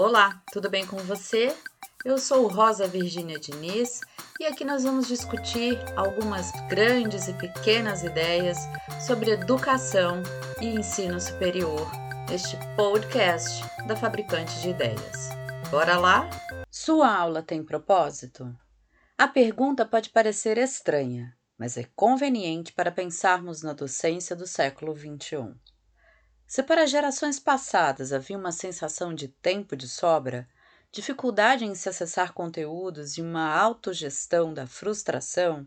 Olá, tudo bem com você? Eu sou Rosa Virgínia Diniz e aqui nós vamos discutir algumas grandes e pequenas ideias sobre educação e ensino superior neste podcast da Fabricante de Ideias. Bora lá? Sua aula tem propósito? A pergunta pode parecer estranha, mas é conveniente para pensarmos na docência do século XXI. Se para gerações passadas havia uma sensação de tempo de sobra, dificuldade em se acessar conteúdos e uma autogestão da frustração,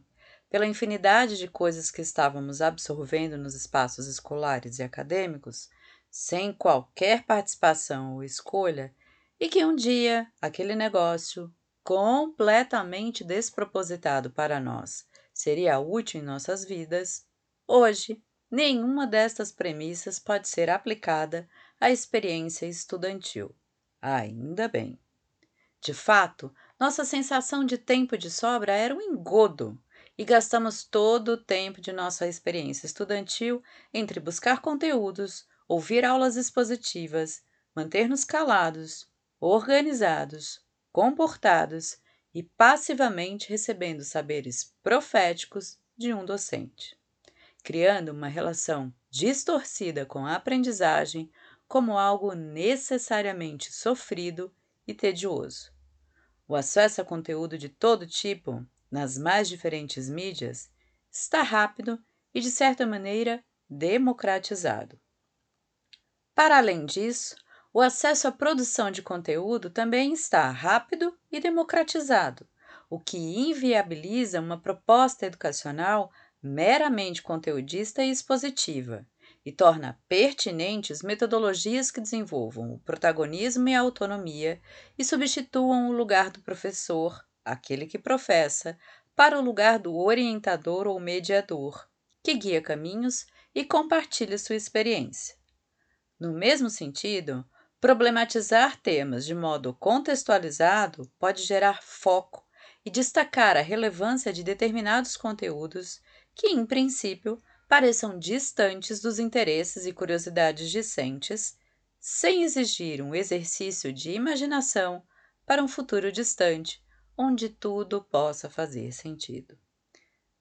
pela infinidade de coisas que estávamos absorvendo nos espaços escolares e acadêmicos, sem qualquer participação ou escolha, e que um dia aquele negócio, completamente despropositado para nós, seria útil em nossas vidas, hoje Nenhuma destas premissas pode ser aplicada à experiência estudantil. Ainda bem. De fato, nossa sensação de tempo de sobra era um engodo e gastamos todo o tempo de nossa experiência estudantil entre buscar conteúdos, ouvir aulas expositivas, manter-nos calados, organizados, comportados e passivamente recebendo saberes proféticos de um docente criando uma relação distorcida com a aprendizagem como algo necessariamente sofrido e tedioso. O acesso a conteúdo de todo tipo, nas mais diferentes mídias, está rápido e, de certa maneira, democratizado. Para além disso, o acesso à produção de conteúdo também está rápido e democratizado, o que inviabiliza uma proposta educacional meramente conteudista e expositiva e torna pertinentes metodologias que desenvolvam o protagonismo e a autonomia e substituam o lugar do professor, aquele que professa, para o lugar do orientador ou mediador, que guia caminhos e compartilha sua experiência. No mesmo sentido, problematizar temas de modo contextualizado pode gerar foco e destacar a relevância de determinados conteúdos que, em princípio, pareçam distantes dos interesses e curiosidades discentes, sem exigir um exercício de imaginação para um futuro distante, onde tudo possa fazer sentido.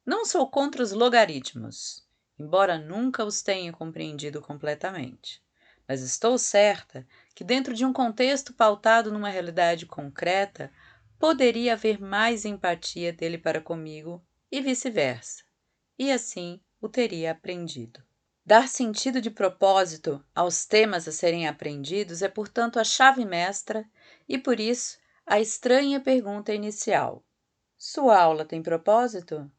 Não sou contra os logaritmos, embora nunca os tenha compreendido completamente, mas estou certa que, dentro de um contexto pautado numa realidade concreta, poderia haver mais empatia dele para comigo e vice-versa e assim o teria aprendido. Dar sentido de propósito aos temas a serem aprendidos é, portanto, a chave mestra e, por isso, a estranha pergunta inicial: Sua aula tem propósito?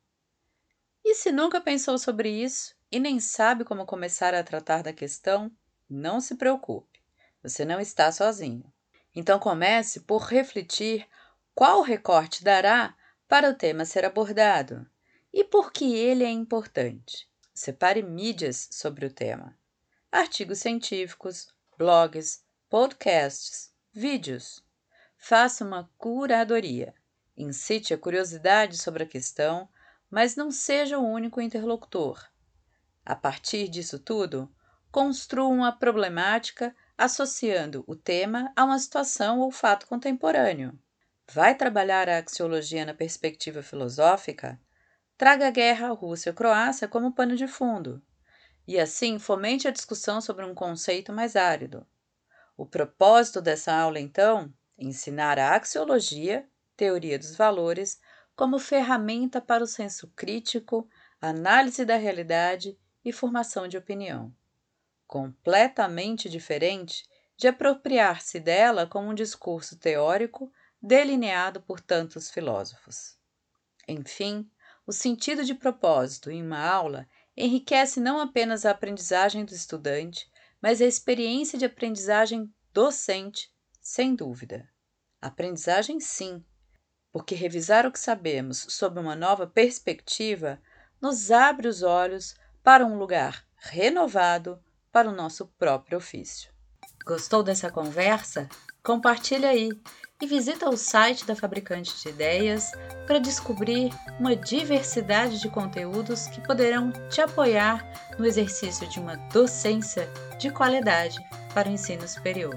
E se nunca pensou sobre isso e nem sabe como começar a tratar da questão, não se preocupe, você não está sozinho. Então comece por refletir qual recorte dará para o tema ser abordado e por que ele é importante? Separe mídias sobre o tema: artigos científicos, blogs, podcasts, vídeos. Faça uma curadoria. Incite a curiosidade sobre a questão, mas não seja o único interlocutor. A partir disso tudo, construa uma problemática associando o tema a uma situação ou fato contemporâneo. Vai trabalhar a axiologia na perspectiva filosófica? Traga a guerra Rússia-Croácia como pano de fundo, e assim fomente a discussão sobre um conceito mais árido. O propósito dessa aula, então, é ensinar a axiologia, teoria dos valores, como ferramenta para o senso crítico, análise da realidade e formação de opinião. Completamente diferente de apropriar-se dela como um discurso teórico delineado por tantos filósofos. Enfim, o sentido de propósito em uma aula enriquece não apenas a aprendizagem do estudante, mas a experiência de aprendizagem docente, sem dúvida. Aprendizagem, sim, porque revisar o que sabemos sob uma nova perspectiva nos abre os olhos para um lugar renovado para o nosso próprio ofício. Gostou dessa conversa? Compartilha aí e visita o site da Fabricante de Ideias para descobrir uma diversidade de conteúdos que poderão te apoiar no exercício de uma docência de qualidade para o ensino superior.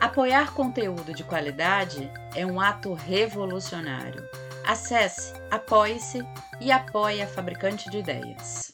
Apoiar conteúdo de qualidade é um ato revolucionário. Acesse, apoie-se e apoie a Fabricante de Ideias.